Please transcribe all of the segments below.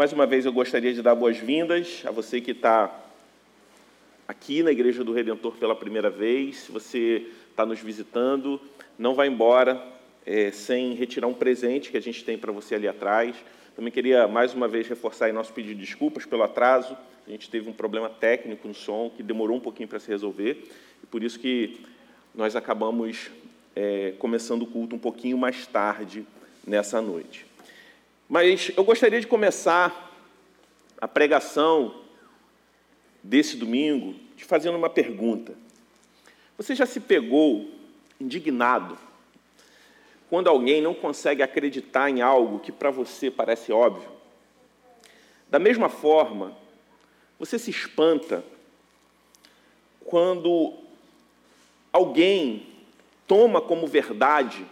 Mais uma vez eu gostaria de dar boas-vindas a você que está aqui na Igreja do Redentor pela primeira vez. Se você está nos visitando, não vá embora é, sem retirar um presente que a gente tem para você ali atrás. Também queria mais uma vez reforçar nosso pedido de desculpas pelo atraso. A gente teve um problema técnico no som que demorou um pouquinho para se resolver e por isso que nós acabamos é, começando o culto um pouquinho mais tarde nessa noite. Mas eu gostaria de começar a pregação desse domingo te fazendo uma pergunta. Você já se pegou indignado quando alguém não consegue acreditar em algo que para você parece óbvio? Da mesma forma, você se espanta quando alguém toma como verdade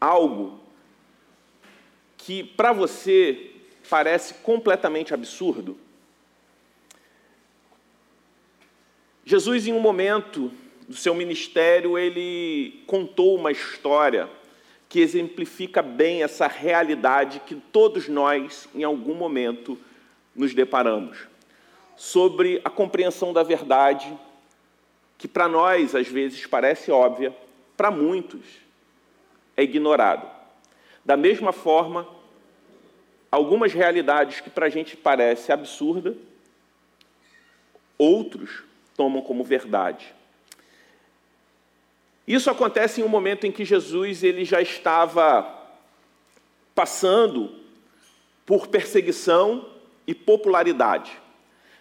algo que para você parece completamente absurdo? Jesus, em um momento do seu ministério, ele contou uma história que exemplifica bem essa realidade que todos nós, em algum momento, nos deparamos. Sobre a compreensão da verdade, que para nós, às vezes, parece óbvia, para muitos é ignorado. Da mesma forma, algumas realidades que para a gente parece absurda, outros tomam como verdade. Isso acontece em um momento em que Jesus ele já estava passando por perseguição e popularidade.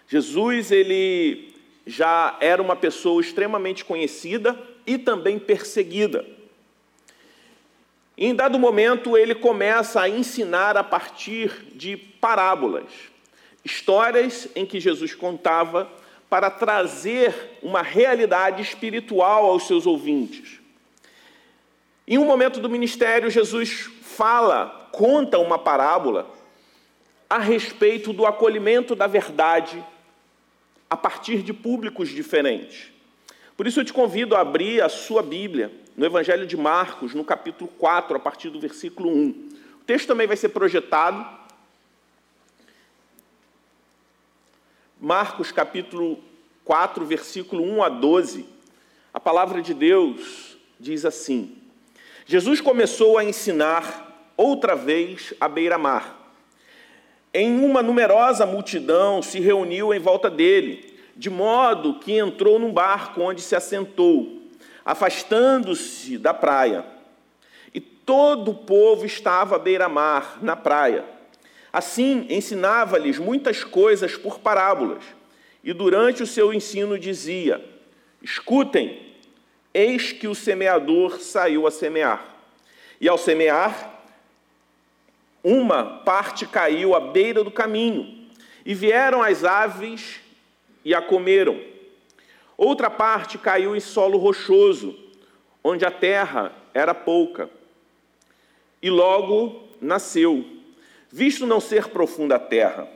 Jesus ele já era uma pessoa extremamente conhecida e também perseguida. Em dado momento, ele começa a ensinar a partir de parábolas, histórias em que Jesus contava para trazer uma realidade espiritual aos seus ouvintes. Em um momento do ministério, Jesus fala, conta uma parábola a respeito do acolhimento da verdade a partir de públicos diferentes. Por isso eu te convido a abrir a sua Bíblia no Evangelho de Marcos, no capítulo 4, a partir do versículo 1. O texto também vai ser projetado. Marcos, capítulo 4, versículo 1 a 12. A palavra de Deus diz assim: Jesus começou a ensinar outra vez à beira-mar. Em uma numerosa multidão se reuniu em volta dele, de modo que entrou num barco onde se assentou afastando-se da praia. E todo o povo estava à beira-mar, na praia. Assim, ensinava-lhes muitas coisas por parábolas. E durante o seu ensino dizia: Escutem, eis que o semeador saiu a semear. E ao semear, uma parte caiu à beira do caminho, e vieram as aves e a comeram. Outra parte caiu em solo rochoso, onde a terra era pouca. E logo nasceu, visto não ser profunda a terra.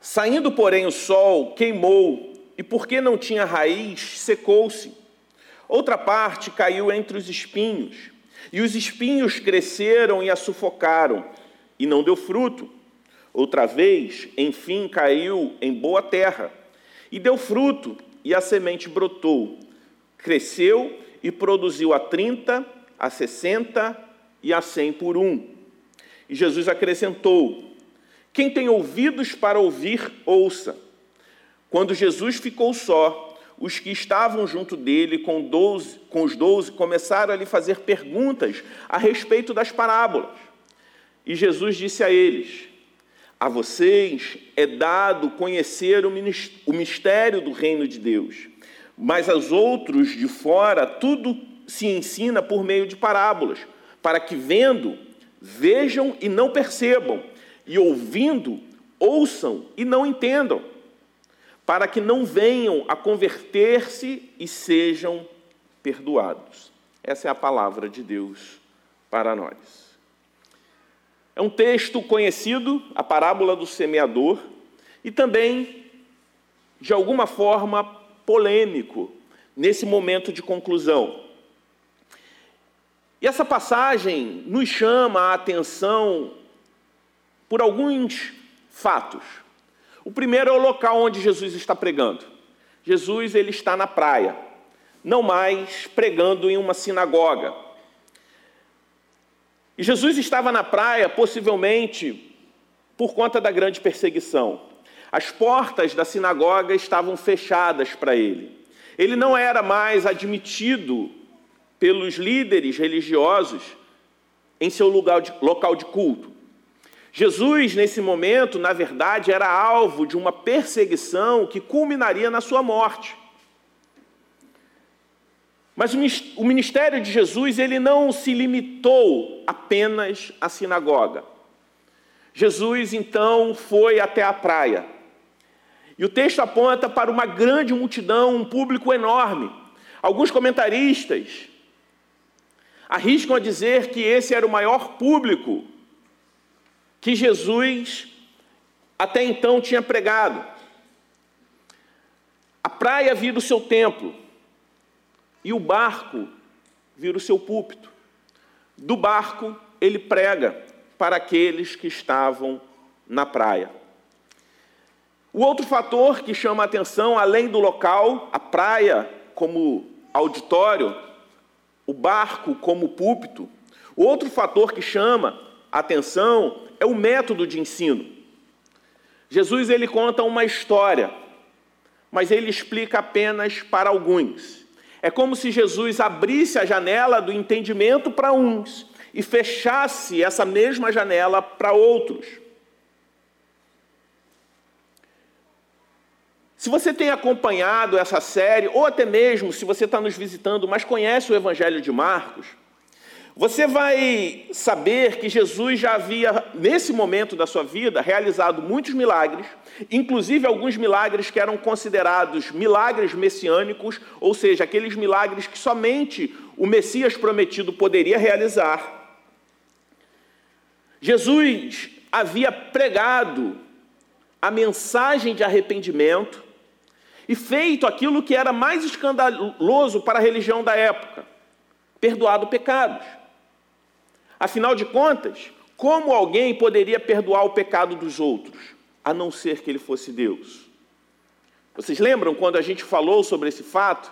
Saindo, porém, o sol queimou, e porque não tinha raiz, secou-se. Outra parte caiu entre os espinhos, e os espinhos cresceram e a sufocaram, e não deu fruto. Outra vez, enfim, caiu em boa terra e deu fruto, e a semente brotou, cresceu e produziu a 30, a 60 e a 100 por um. E Jesus acrescentou: Quem tem ouvidos para ouvir, ouça. Quando Jesus ficou só, os que estavam junto dele com, doze, com os doze começaram a lhe fazer perguntas a respeito das parábolas. E Jesus disse a eles: a vocês é dado conhecer o mistério do reino de Deus, mas aos outros de fora tudo se ensina por meio de parábolas, para que vendo, vejam e não percebam, e ouvindo, ouçam e não entendam, para que não venham a converter-se e sejam perdoados. Essa é a palavra de Deus para nós. É um texto conhecido, a parábola do semeador, e também, de alguma forma, polêmico nesse momento de conclusão. E essa passagem nos chama a atenção por alguns fatos. O primeiro é o local onde Jesus está pregando. Jesus ele está na praia, não mais pregando em uma sinagoga. E Jesus estava na praia, possivelmente por conta da grande perseguição. As portas da sinagoga estavam fechadas para ele. Ele não era mais admitido pelos líderes religiosos em seu lugar de, local de culto. Jesus, nesse momento, na verdade, era alvo de uma perseguição que culminaria na sua morte. Mas o ministério de Jesus ele não se limitou apenas à sinagoga. Jesus então foi até a praia. E o texto aponta para uma grande multidão, um público enorme. Alguns comentaristas arriscam a dizer que esse era o maior público que Jesus até então tinha pregado. A praia vira o seu templo e o barco vira o seu púlpito. Do barco, ele prega para aqueles que estavam na praia. O outro fator que chama a atenção, além do local, a praia como auditório, o barco como púlpito, o outro fator que chama a atenção é o método de ensino. Jesus ele conta uma história, mas ele explica apenas para alguns. É como se Jesus abrisse a janela do entendimento para uns e fechasse essa mesma janela para outros. Se você tem acompanhado essa série, ou até mesmo se você está nos visitando, mas conhece o Evangelho de Marcos, você vai saber que Jesus já havia, nesse momento da sua vida, realizado muitos milagres, inclusive alguns milagres que eram considerados milagres messiânicos, ou seja, aqueles milagres que somente o Messias prometido poderia realizar. Jesus havia pregado a mensagem de arrependimento e feito aquilo que era mais escandaloso para a religião da época: perdoado pecados. Afinal de contas, como alguém poderia perdoar o pecado dos outros, a não ser que ele fosse Deus? Vocês lembram quando a gente falou sobre esse fato?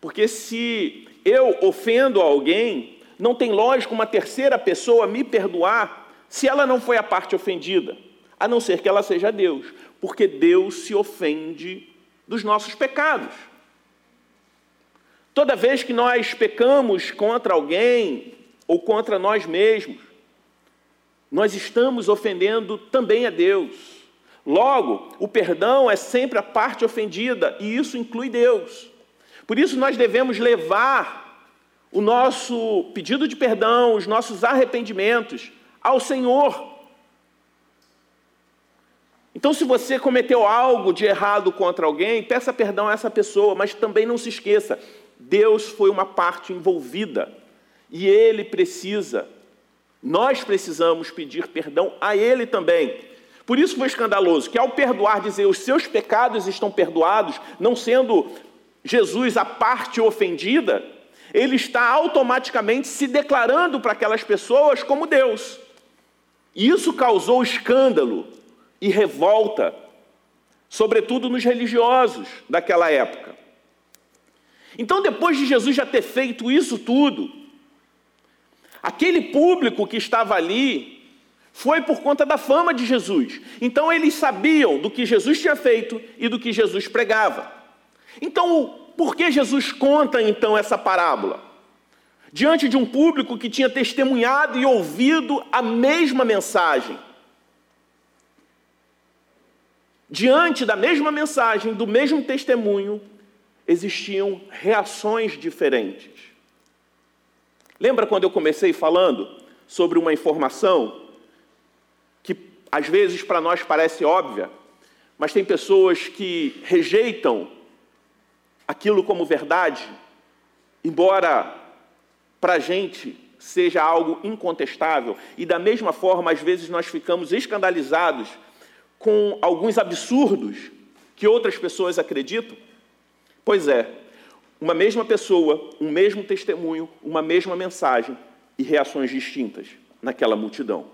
Porque se eu ofendo alguém, não tem lógica uma terceira pessoa me perdoar se ela não foi a parte ofendida, a não ser que ela seja Deus, porque Deus se ofende dos nossos pecados. Toda vez que nós pecamos contra alguém, ou contra nós mesmos, nós estamos ofendendo também a Deus. Logo, o perdão é sempre a parte ofendida, e isso inclui Deus. Por isso, nós devemos levar o nosso pedido de perdão, os nossos arrependimentos ao Senhor. Então, se você cometeu algo de errado contra alguém, peça perdão a essa pessoa, mas também não se esqueça: Deus foi uma parte envolvida e ele precisa, nós precisamos pedir perdão a ele também. Por isso foi escandaloso que, ao perdoar, dizer os seus pecados estão perdoados, não sendo Jesus a parte ofendida, ele está automaticamente se declarando para aquelas pessoas como Deus. E isso causou escândalo e revolta, sobretudo nos religiosos daquela época. Então, depois de Jesus já ter feito isso tudo, Aquele público que estava ali foi por conta da fama de Jesus. Então eles sabiam do que Jesus tinha feito e do que Jesus pregava. Então, por que Jesus conta então essa parábola? Diante de um público que tinha testemunhado e ouvido a mesma mensagem. Diante da mesma mensagem, do mesmo testemunho, existiam reações diferentes. Lembra quando eu comecei falando sobre uma informação que às vezes para nós parece óbvia, mas tem pessoas que rejeitam aquilo como verdade, embora para a gente seja algo incontestável, e da mesma forma, às vezes, nós ficamos escandalizados com alguns absurdos que outras pessoas acreditam? Pois é, uma mesma pessoa, um mesmo testemunho, uma mesma mensagem e reações distintas naquela multidão.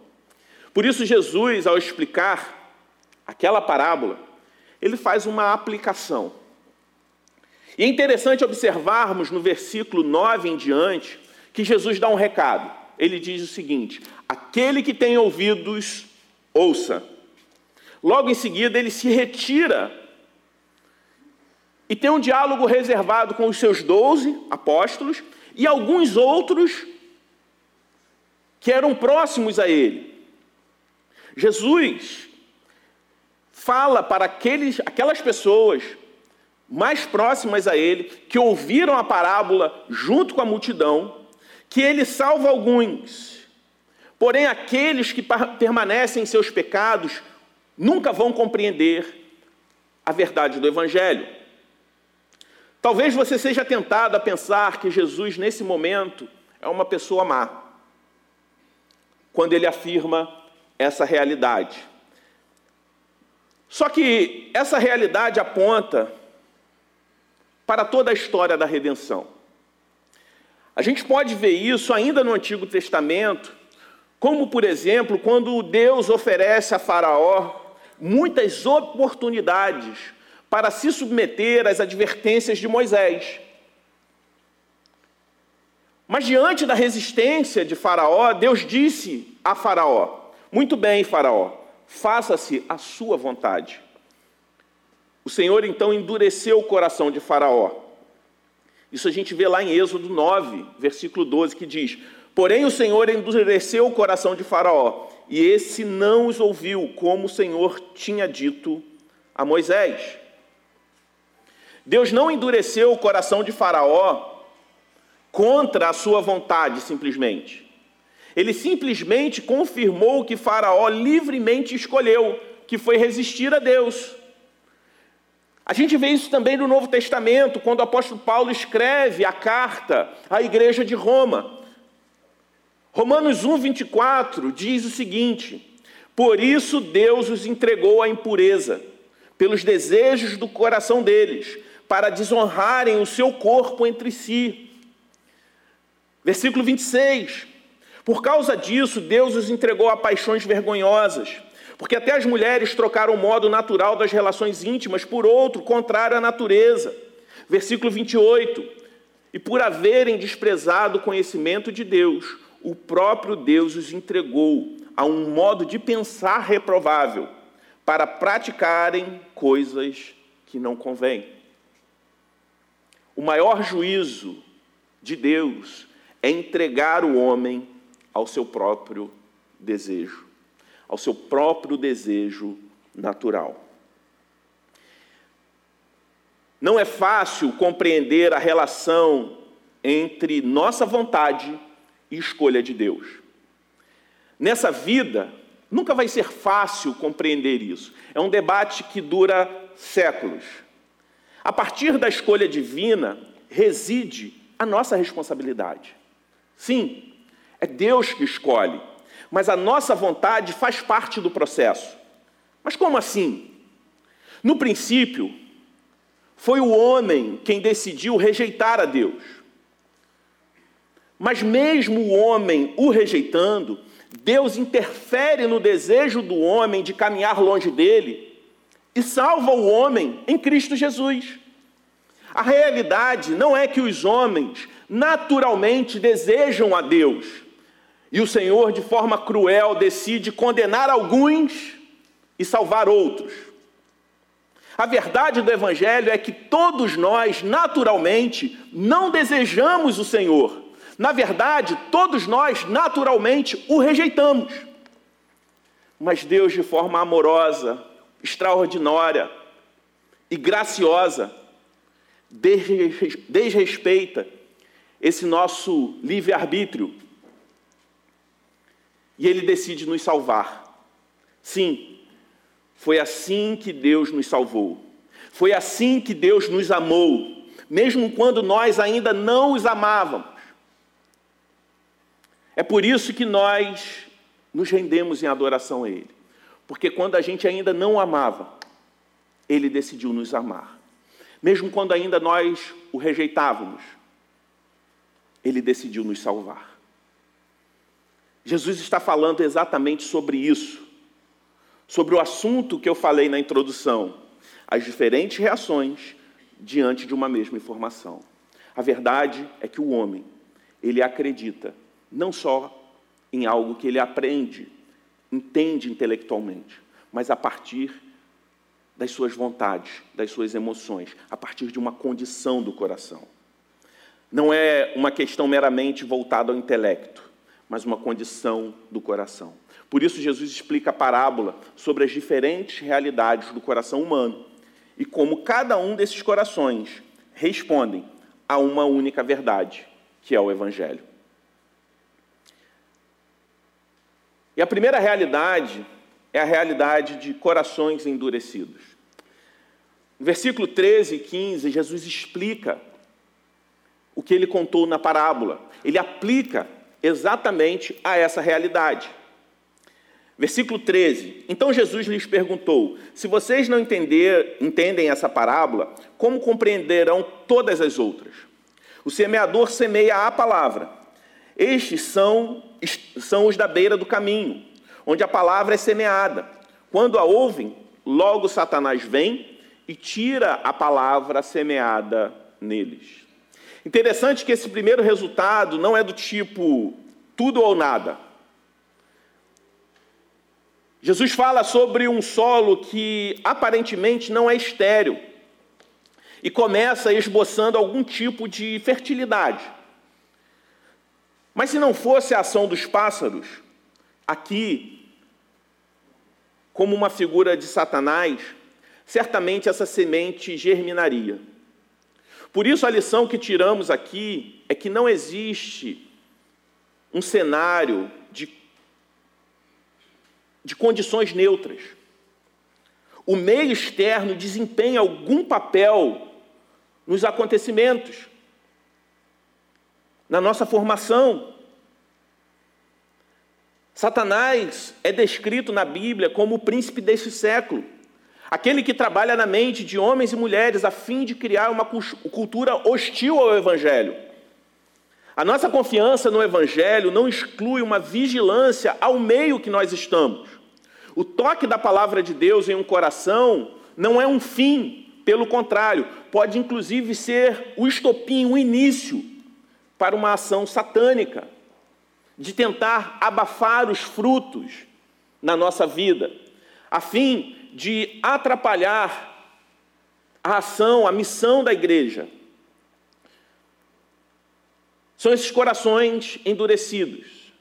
Por isso, Jesus, ao explicar aquela parábola, ele faz uma aplicação. E é interessante observarmos no versículo 9 em diante que Jesus dá um recado. Ele diz o seguinte: Aquele que tem ouvidos, ouça. Logo em seguida, ele se retira e tem um diálogo reservado com os seus doze apóstolos e alguns outros que eram próximos a ele. Jesus fala para aqueles, aquelas pessoas mais próximas a ele, que ouviram a parábola junto com a multidão, que ele salva alguns. Porém, aqueles que permanecem em seus pecados nunca vão compreender a verdade do Evangelho. Talvez você seja tentado a pensar que Jesus, nesse momento, é uma pessoa má, quando ele afirma essa realidade. Só que essa realidade aponta para toda a história da redenção. A gente pode ver isso ainda no Antigo Testamento, como, por exemplo, quando Deus oferece a Faraó muitas oportunidades para se submeter às advertências de Moisés. Mas diante da resistência de Faraó, Deus disse a Faraó: Muito bem, Faraó, faça-se a sua vontade. O Senhor então endureceu o coração de Faraó. Isso a gente vê lá em Êxodo 9, versículo 12, que diz: Porém o Senhor endureceu o coração de Faraó, e esse não os ouviu, como o Senhor tinha dito a Moisés. Deus não endureceu o coração de Faraó contra a sua vontade, simplesmente. Ele simplesmente confirmou o que Faraó livremente escolheu, que foi resistir a Deus. A gente vê isso também no Novo Testamento, quando o apóstolo Paulo escreve a carta à igreja de Roma. Romanos 1, 24 diz o seguinte: Por isso Deus os entregou à impureza, pelos desejos do coração deles, para desonrarem o seu corpo entre si. Versículo 26. Por causa disso, Deus os entregou a paixões vergonhosas porque até as mulheres trocaram o modo natural das relações íntimas por outro, contrário à natureza. Versículo 28. E por haverem desprezado o conhecimento de Deus, o próprio Deus os entregou a um modo de pensar reprovável, para praticarem coisas que não convêm. O maior juízo de Deus é entregar o homem ao seu próprio desejo ao seu próprio desejo natural. Não é fácil compreender a relação entre nossa vontade e escolha de Deus. Nessa vida, nunca vai ser fácil compreender isso. É um debate que dura séculos. A partir da escolha divina reside a nossa responsabilidade. Sim, é Deus que escolhe mas a nossa vontade faz parte do processo. Mas como assim? No princípio, foi o homem quem decidiu rejeitar a Deus. Mas mesmo o homem o rejeitando, Deus interfere no desejo do homem de caminhar longe dele e salva o homem em Cristo Jesus. A realidade não é que os homens naturalmente desejam a Deus, e o Senhor, de forma cruel, decide condenar alguns e salvar outros. A verdade do Evangelho é que todos nós, naturalmente, não desejamos o Senhor. Na verdade, todos nós, naturalmente, o rejeitamos. Mas Deus, de forma amorosa, extraordinária e graciosa, desrespeita esse nosso livre-arbítrio e ele decide nos salvar. Sim, foi assim que Deus nos salvou. Foi assim que Deus nos amou, mesmo quando nós ainda não os amávamos. É por isso que nós nos rendemos em adoração a Ele. Porque quando a gente ainda não amava, Ele decidiu nos amar. Mesmo quando ainda nós o rejeitávamos, Ele decidiu nos salvar. Jesus está falando exatamente sobre isso, sobre o assunto que eu falei na introdução, as diferentes reações diante de uma mesma informação. A verdade é que o homem, ele acredita não só em algo que ele aprende, entende intelectualmente, mas a partir das suas vontades, das suas emoções, a partir de uma condição do coração. Não é uma questão meramente voltada ao intelecto, mas uma condição do coração. Por isso, Jesus explica a parábola sobre as diferentes realidades do coração humano e como cada um desses corações respondem a uma única verdade, que é o Evangelho. E a primeira realidade é a realidade de corações endurecidos. No versículo 13 e 15, Jesus explica o que ele contou na parábola. Ele aplica exatamente a essa realidade. Versículo 13. Então Jesus lhes perguntou: Se vocês não entender, entendem essa parábola, como compreenderão todas as outras? O semeador semeia a palavra. Estes são, são os da beira do caminho, onde a palavra é semeada. Quando a ouvem, logo Satanás vem e tira a palavra semeada neles. Interessante que esse primeiro resultado não é do tipo tudo ou nada. Jesus fala sobre um solo que aparentemente não é estéril e começa esboçando algum tipo de fertilidade. Mas se não fosse a ação dos pássaros, aqui, como uma figura de Satanás, certamente essa semente germinaria. Por isso, a lição que tiramos aqui é que não existe um cenário de de condições neutras. O meio externo desempenha algum papel nos acontecimentos, na nossa formação. Satanás é descrito na Bíblia como o príncipe deste século, aquele que trabalha na mente de homens e mulheres a fim de criar uma cultura hostil ao Evangelho. A nossa confiança no Evangelho não exclui uma vigilância ao meio que nós estamos. O toque da palavra de Deus em um coração não é um fim, pelo contrário, pode inclusive ser o estopim, o início para uma ação satânica, de tentar abafar os frutos na nossa vida, a fim de atrapalhar a ação, a missão da igreja. São esses corações endurecidos,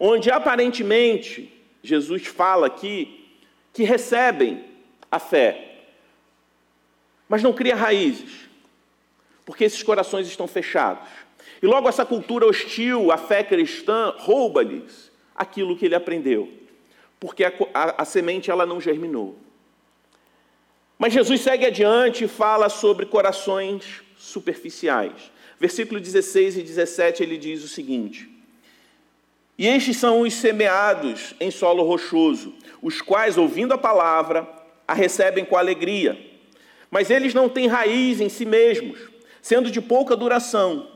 onde aparentemente Jesus fala aqui que recebem a fé, mas não cria raízes, porque esses corações estão fechados. E logo essa cultura hostil à fé cristã rouba-lhes aquilo que ele aprendeu, porque a, a, a semente ela não germinou. Mas Jesus segue adiante e fala sobre corações superficiais. Versículo 16 e 17 ele diz o seguinte: e estes são os semeados em solo rochoso, os quais, ouvindo a palavra, a recebem com alegria. Mas eles não têm raiz em si mesmos, sendo de pouca duração.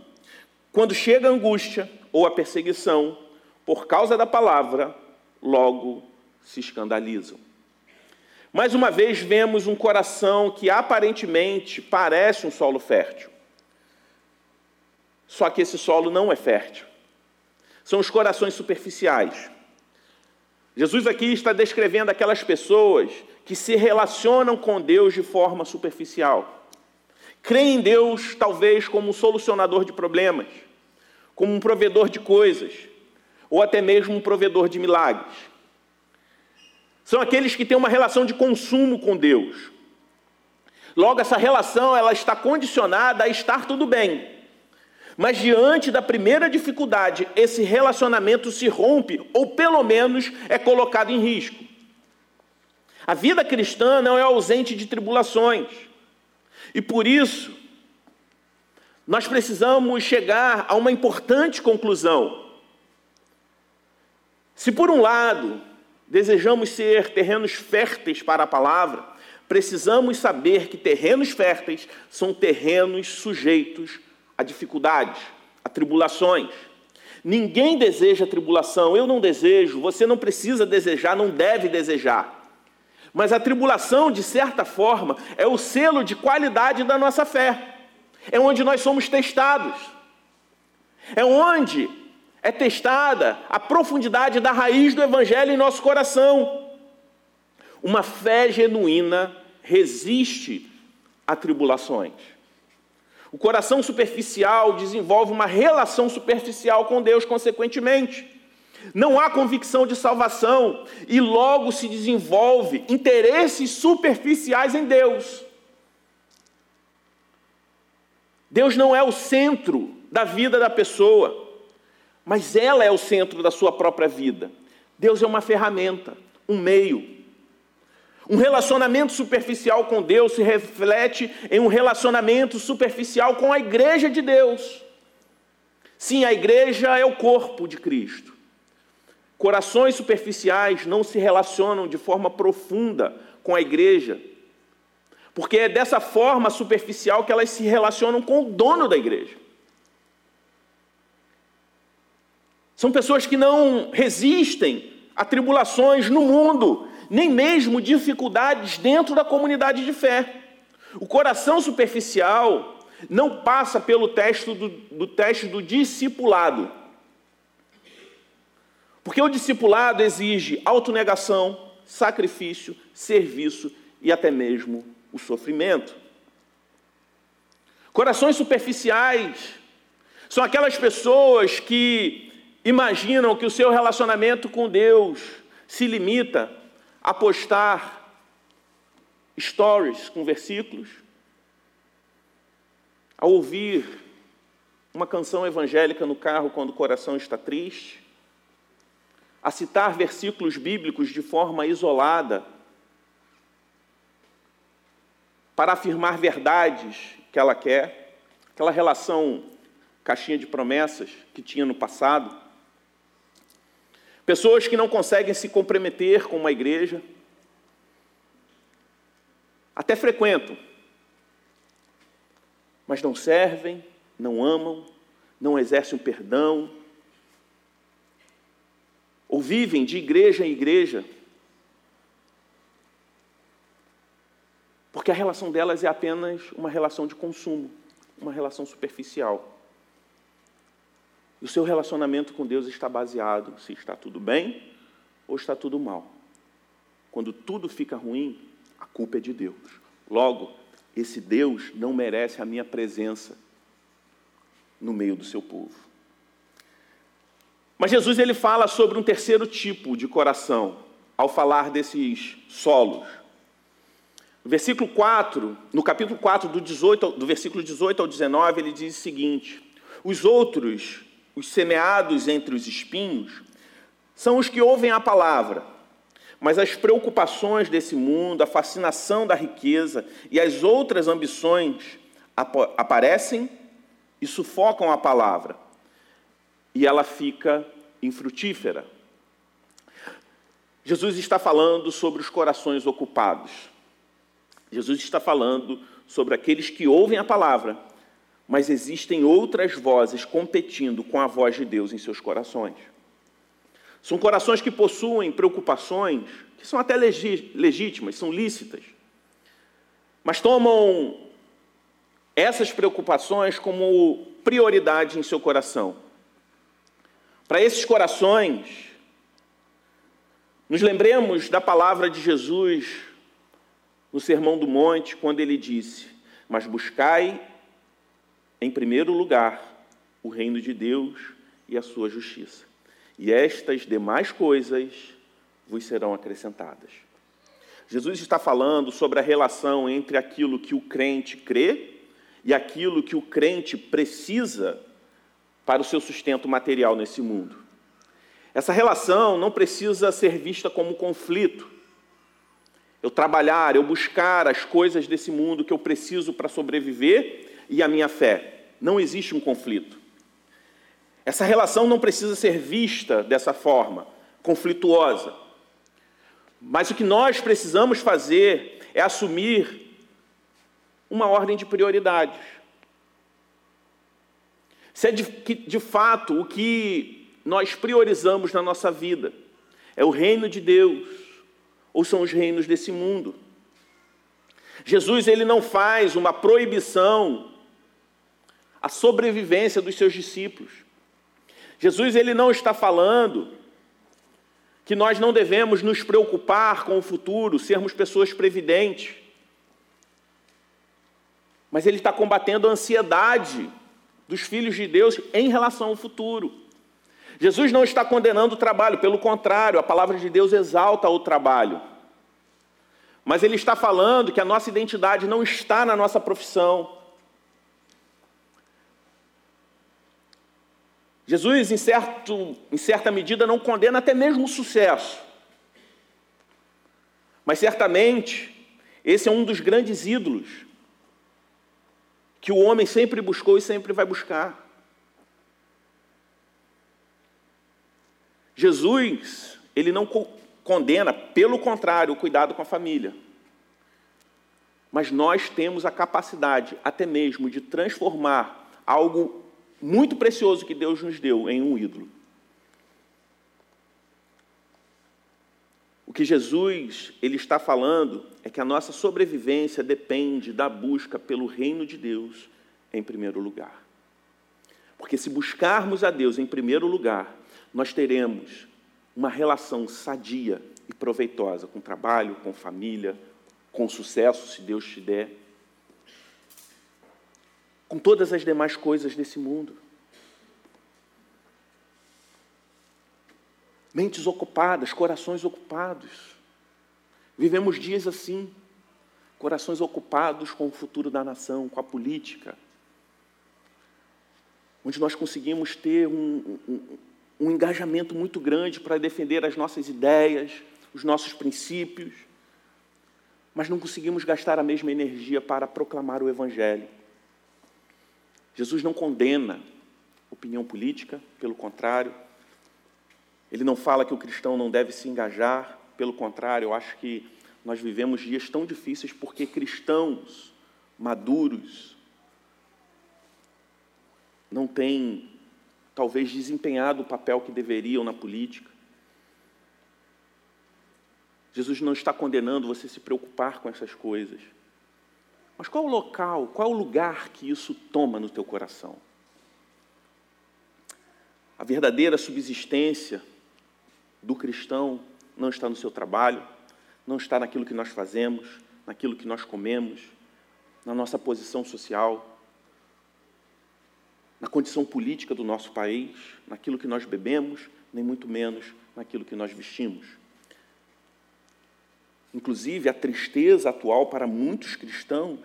Quando chega a angústia ou a perseguição, por causa da palavra, logo se escandalizam. Mais uma vez vemos um coração que aparentemente parece um solo fértil. Só que esse solo não é fértil são os corações superficiais. Jesus aqui está descrevendo aquelas pessoas que se relacionam com Deus de forma superficial. Creem em Deus, talvez, como um solucionador de problemas, como um provedor de coisas, ou até mesmo um provedor de milagres. São aqueles que têm uma relação de consumo com Deus. Logo, essa relação ela está condicionada a estar tudo bem. Mas diante da primeira dificuldade, esse relacionamento se rompe, ou pelo menos é colocado em risco. A vida cristã não é ausente de tribulações. E por isso, nós precisamos chegar a uma importante conclusão. Se por um lado desejamos ser terrenos férteis para a palavra, precisamos saber que terrenos férteis são terrenos sujeitos a dificuldades, a tribulações. Ninguém deseja tribulação, eu não desejo, você não precisa desejar, não deve desejar. Mas a tribulação, de certa forma, é o selo de qualidade da nossa fé. É onde nós somos testados. É onde é testada a profundidade da raiz do Evangelho em nosso coração. Uma fé genuína resiste a tribulações. O coração superficial desenvolve uma relação superficial com Deus, consequentemente. Não há convicção de salvação e logo se desenvolve interesses superficiais em Deus. Deus não é o centro da vida da pessoa, mas ela é o centro da sua própria vida. Deus é uma ferramenta, um meio. Um relacionamento superficial com Deus se reflete em um relacionamento superficial com a igreja de Deus. Sim, a igreja é o corpo de Cristo. Corações superficiais não se relacionam de forma profunda com a igreja, porque é dessa forma superficial que elas se relacionam com o dono da igreja. São pessoas que não resistem a tribulações no mundo, nem mesmo dificuldades dentro da comunidade de fé. O coração superficial não passa pelo teste do, do teste do discipulado. Porque o discipulado exige autonegação, sacrifício, serviço e até mesmo o sofrimento. Corações superficiais são aquelas pessoas que imaginam que o seu relacionamento com Deus se limita a postar stories com versículos, a ouvir uma canção evangélica no carro quando o coração está triste, a citar versículos bíblicos de forma isolada, para afirmar verdades que ela quer, aquela relação caixinha de promessas que tinha no passado. Pessoas que não conseguem se comprometer com uma igreja, até frequentam, mas não servem, não amam, não exercem o perdão, ou vivem de igreja em igreja, porque a relação delas é apenas uma relação de consumo, uma relação superficial. E o seu relacionamento com Deus está baseado se está tudo bem ou está tudo mal. Quando tudo fica ruim, a culpa é de Deus. Logo, esse Deus não merece a minha presença no meio do seu povo. Mas Jesus ele fala sobre um terceiro tipo de coração ao falar desses solos. Versículo 4, no capítulo 4, do, 18, do versículo 18 ao 19, ele diz o seguinte: Os outros, os semeados entre os espinhos, são os que ouvem a palavra, mas as preocupações desse mundo, a fascinação da riqueza e as outras ambições aparecem e sufocam a palavra e ela fica infrutífera. Jesus está falando sobre os corações ocupados. Jesus está falando sobre aqueles que ouvem a palavra, mas existem outras vozes competindo com a voz de Deus em seus corações. São corações que possuem preocupações que são até legítimas, são lícitas, mas tomam essas preocupações como prioridade em seu coração. Para esses corações, nos lembremos da palavra de Jesus no Sermão do Monte, quando ele disse: Mas buscai em primeiro lugar o reino de Deus e a sua justiça, e estas demais coisas vos serão acrescentadas. Jesus está falando sobre a relação entre aquilo que o crente crê e aquilo que o crente precisa para o seu sustento material nesse mundo. Essa relação não precisa ser vista como um conflito. Eu trabalhar, eu buscar as coisas desse mundo que eu preciso para sobreviver e a minha fé. Não existe um conflito. Essa relação não precisa ser vista dessa forma, conflituosa. Mas o que nós precisamos fazer é assumir uma ordem de prioridades. Se é de, que, de fato o que nós priorizamos na nossa vida é o reino de Deus ou são os reinos desse mundo. Jesus ele não faz uma proibição à sobrevivência dos seus discípulos. Jesus ele não está falando que nós não devemos nos preocupar com o futuro, sermos pessoas previdentes. Mas ele está combatendo a ansiedade dos filhos de Deus em relação ao futuro. Jesus não está condenando o trabalho, pelo contrário, a palavra de Deus exalta o trabalho. Mas ele está falando que a nossa identidade não está na nossa profissão. Jesus, em, certo, em certa medida, não condena até mesmo o sucesso. Mas certamente, esse é um dos grandes ídolos que o homem sempre buscou e sempre vai buscar. Jesus, ele não condena, pelo contrário, o cuidado com a família. Mas nós temos a capacidade, até mesmo, de transformar algo muito precioso que Deus nos deu em um ídolo. O que Jesus ele está falando é que a nossa sobrevivência depende da busca pelo reino de Deus em primeiro lugar. Porque se buscarmos a Deus em primeiro lugar, nós teremos uma relação sadia e proveitosa com trabalho, com família, com sucesso, se Deus te der, com todas as demais coisas desse mundo. Mentes ocupadas, corações ocupados. Vivemos dias assim, corações ocupados com o futuro da nação, com a política, onde nós conseguimos ter um, um, um engajamento muito grande para defender as nossas ideias, os nossos princípios, mas não conseguimos gastar a mesma energia para proclamar o Evangelho. Jesus não condena opinião política, pelo contrário, ele não fala que o cristão não deve se engajar, pelo contrário, eu acho que nós vivemos dias tão difíceis porque cristãos maduros não têm, talvez, desempenhado o papel que deveriam na política. Jesus não está condenando você se preocupar com essas coisas. Mas qual o local, qual o lugar que isso toma no teu coração? A verdadeira subsistência do cristão não está no seu trabalho, não está naquilo que nós fazemos, naquilo que nós comemos, na nossa posição social, na condição política do nosso país, naquilo que nós bebemos, nem muito menos naquilo que nós vestimos. Inclusive, a tristeza atual para muitos cristãos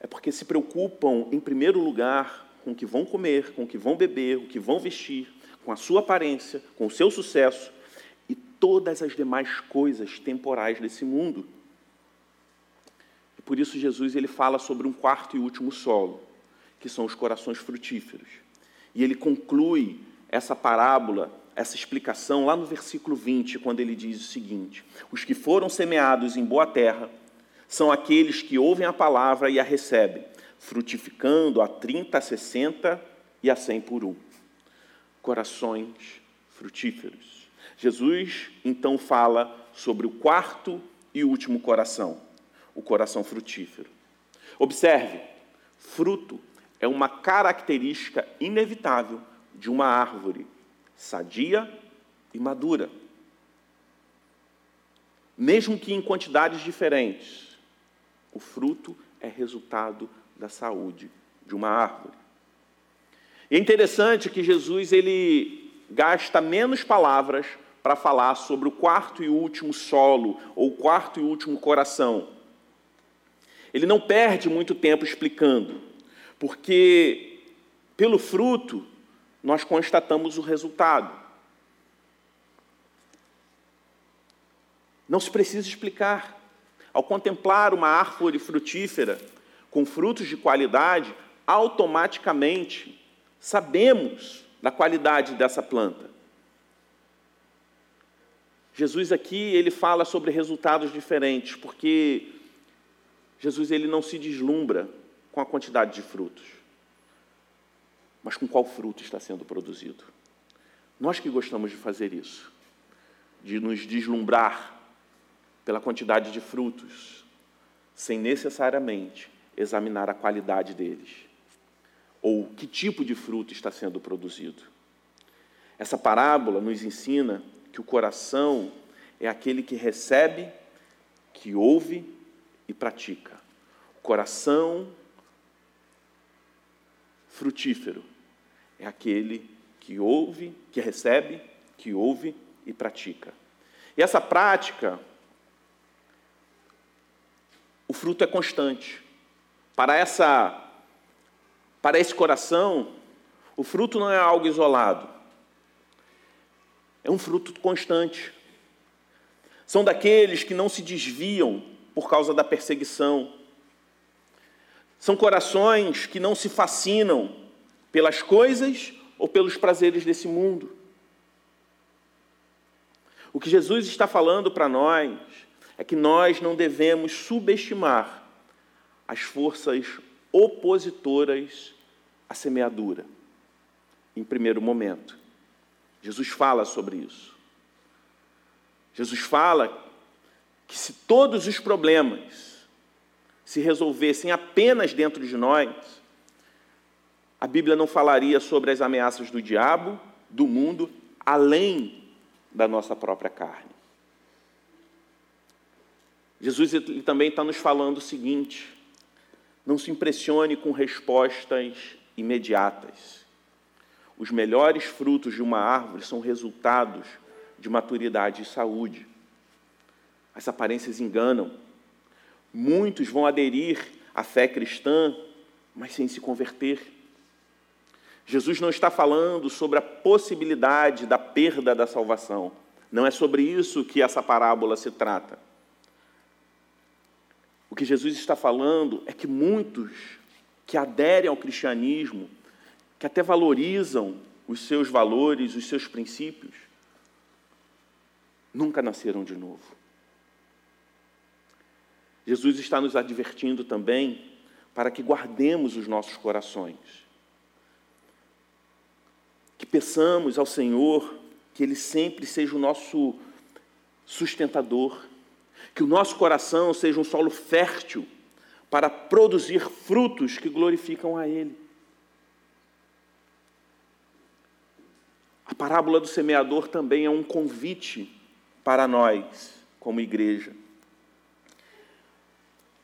é porque se preocupam, em primeiro lugar, com o que vão comer, com o que vão beber, o que vão vestir, com a sua aparência, com o seu sucesso e todas as demais coisas temporais desse mundo. E por isso Jesus ele fala sobre um quarto e último solo, que são os corações frutíferos. E ele conclui essa parábola, essa explicação lá no versículo 20, quando ele diz o seguinte: Os que foram semeados em boa terra são aqueles que ouvem a palavra e a recebem, frutificando a 30, a 60 e a 100 por um corações frutíferos. Jesus então fala sobre o quarto e último coração, o coração frutífero. Observe, fruto é uma característica inevitável de uma árvore sadia e madura. Mesmo que em quantidades diferentes, o fruto é resultado da saúde de uma árvore. É interessante que Jesus ele gasta menos palavras para falar sobre o quarto e último solo, ou quarto e último coração. Ele não perde muito tempo explicando, porque pelo fruto nós constatamos o resultado. Não se precisa explicar. Ao contemplar uma árvore frutífera com frutos de qualidade, automaticamente sabemos da qualidade dessa planta. Jesus aqui ele fala sobre resultados diferentes, porque Jesus ele não se deslumbra com a quantidade de frutos. mas com qual fruto está sendo produzido. Nós que gostamos de fazer isso, de nos deslumbrar pela quantidade de frutos, sem necessariamente examinar a qualidade deles, ou que tipo de fruto está sendo produzido. Essa parábola nos ensina que o coração é aquele que recebe, que ouve e pratica. O coração frutífero é aquele que ouve, que recebe, que ouve e pratica. E essa prática, o fruto é constante. Para essa para esse coração, o fruto não é algo isolado. É um fruto constante. São daqueles que não se desviam por causa da perseguição. São corações que não se fascinam pelas coisas ou pelos prazeres desse mundo. O que Jesus está falando para nós é que nós não devemos subestimar as forças opositoras à semeadura, em primeiro momento. Jesus fala sobre isso. Jesus fala que se todos os problemas se resolvessem apenas dentro de nós, a Bíblia não falaria sobre as ameaças do diabo, do mundo, além da nossa própria carne. Jesus também está nos falando o seguinte: não se impressione com respostas imediatas. Os melhores frutos de uma árvore são resultados de maturidade e saúde. As aparências enganam. Muitos vão aderir à fé cristã, mas sem se converter. Jesus não está falando sobre a possibilidade da perda da salvação. Não é sobre isso que essa parábola se trata. O que Jesus está falando é que muitos que aderem ao cristianismo, que até valorizam os seus valores, os seus princípios, nunca nasceram de novo. Jesus está nos advertindo também para que guardemos os nossos corações que peçamos ao Senhor que Ele sempre seja o nosso sustentador, que o nosso coração seja um solo fértil para produzir frutos que glorificam a Ele. A parábola do semeador também é um convite para nós, como igreja.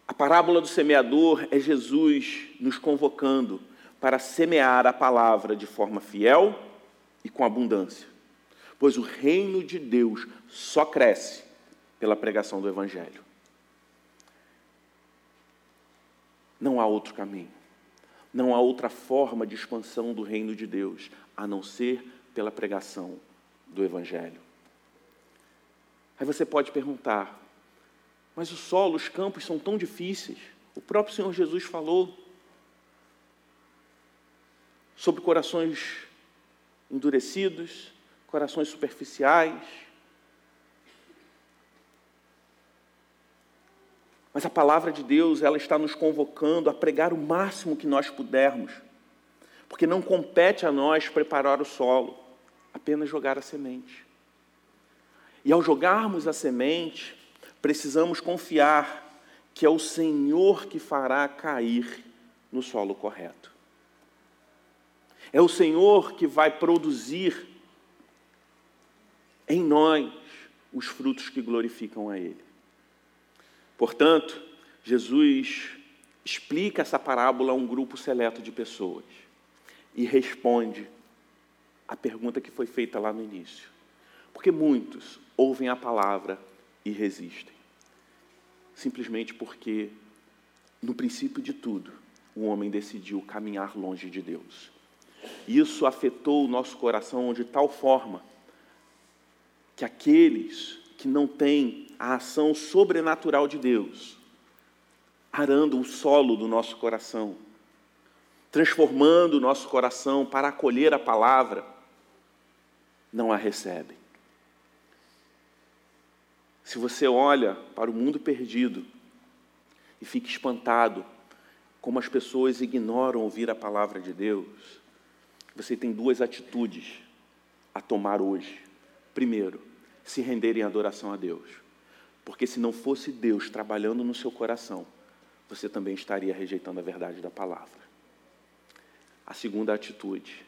A parábola do semeador é Jesus nos convocando para semear a palavra de forma fiel e com abundância. Pois o reino de Deus só cresce pela pregação do Evangelho. Não há outro caminho. Não há outra forma de expansão do reino de Deus a não ser pela pregação do Evangelho. Aí você pode perguntar, mas o solo, os campos são tão difíceis. O próprio Senhor Jesus falou sobre corações endurecidos, corações superficiais. Mas a palavra de Deus, ela está nos convocando a pregar o máximo que nós pudermos, porque não compete a nós preparar o solo, apenas jogar a semente. E ao jogarmos a semente, precisamos confiar que é o Senhor que fará cair no solo correto. É o Senhor que vai produzir em nós os frutos que glorificam a Ele. Portanto, Jesus explica essa parábola a um grupo seleto de pessoas e responde a pergunta que foi feita lá no início. Porque muitos ouvem a palavra e resistem. Simplesmente porque, no princípio de tudo, o homem decidiu caminhar longe de Deus. Isso afetou o nosso coração de tal forma que aqueles que não têm a ação sobrenatural de Deus, arando o solo do nosso coração, transformando o nosso coração para acolher a palavra, não a recebem. Se você olha para o mundo perdido e fica espantado como as pessoas ignoram ouvir a palavra de Deus, você tem duas atitudes a tomar hoje. Primeiro, se render em adoração a Deus. Porque se não fosse Deus trabalhando no seu coração, você também estaria rejeitando a verdade da palavra. A segunda atitude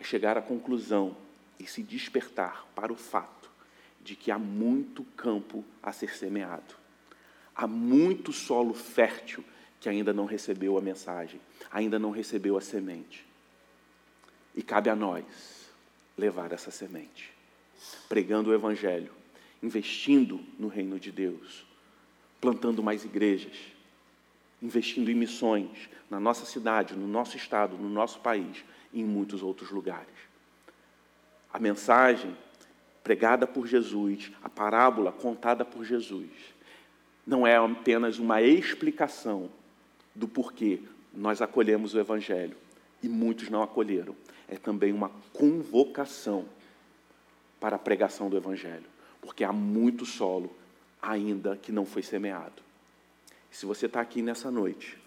é chegar à conclusão e se despertar para o fato de que há muito campo a ser semeado. Há muito solo fértil que ainda não recebeu a mensagem, ainda não recebeu a semente. E cabe a nós levar essa semente, pregando o Evangelho, investindo no reino de Deus, plantando mais igrejas, investindo em missões na nossa cidade, no nosso estado, no nosso país e em muitos outros lugares. A mensagem pregada por Jesus, a parábola contada por Jesus, não é apenas uma explicação do porquê nós acolhemos o Evangelho e muitos não acolheram. É também uma convocação para a pregação do Evangelho, porque há muito solo ainda que não foi semeado. se você está aqui nessa noite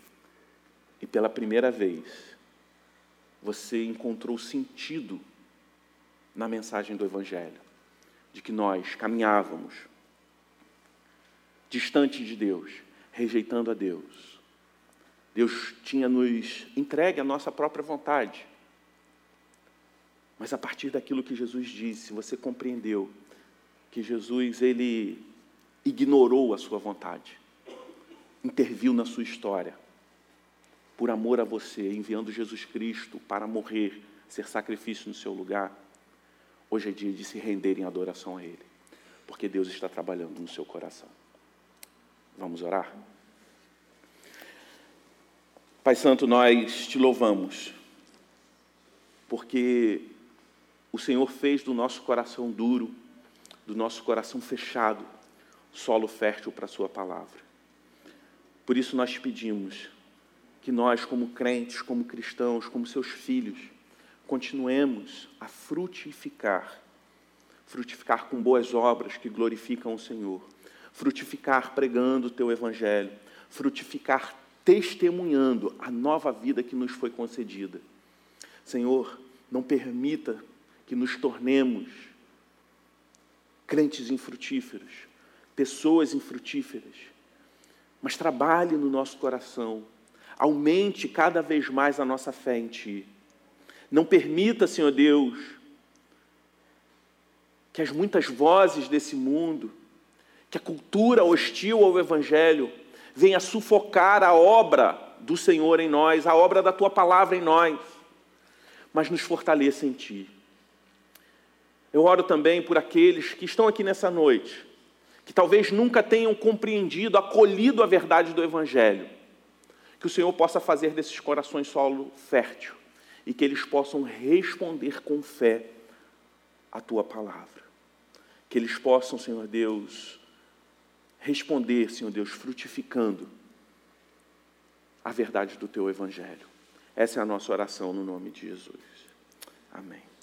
e pela primeira vez você encontrou sentido na mensagem do Evangelho, de que nós caminhávamos distante de Deus, rejeitando a Deus, Deus tinha nos entregue a nossa própria vontade. Mas a partir daquilo que Jesus disse, você compreendeu que Jesus ele ignorou a sua vontade, interviu na sua história, por amor a você, enviando Jesus Cristo para morrer, ser sacrifício no seu lugar. Hoje é dia de se render em adoração a Ele, porque Deus está trabalhando no seu coração. Vamos orar? Pai Santo, nós te louvamos, porque o Senhor fez do nosso coração duro, do nosso coração fechado, solo fértil para a Sua palavra. Por isso nós pedimos que nós, como crentes, como cristãos, como seus filhos, continuemos a frutificar frutificar com boas obras que glorificam o Senhor, frutificar pregando o teu evangelho, frutificar testemunhando a nova vida que nos foi concedida. Senhor, não permita que nos tornemos crentes infrutíferos, pessoas infrutíferas, mas trabalhe no nosso coração, aumente cada vez mais a nossa fé em Ti. Não permita, Senhor Deus, que as muitas vozes desse mundo, que a cultura hostil ao Evangelho, venha sufocar a obra do Senhor em nós, a obra da tua palavra em nós, mas nos fortaleça em ti. Eu oro também por aqueles que estão aqui nessa noite, que talvez nunca tenham compreendido, acolhido a verdade do Evangelho, que o Senhor possa fazer desses corações solo fértil e que eles possam responder com fé a tua palavra. Que eles possam, Senhor Deus, responder, Senhor Deus, frutificando a verdade do teu evangelho. Essa é a nossa oração no nome de Jesus. Amém.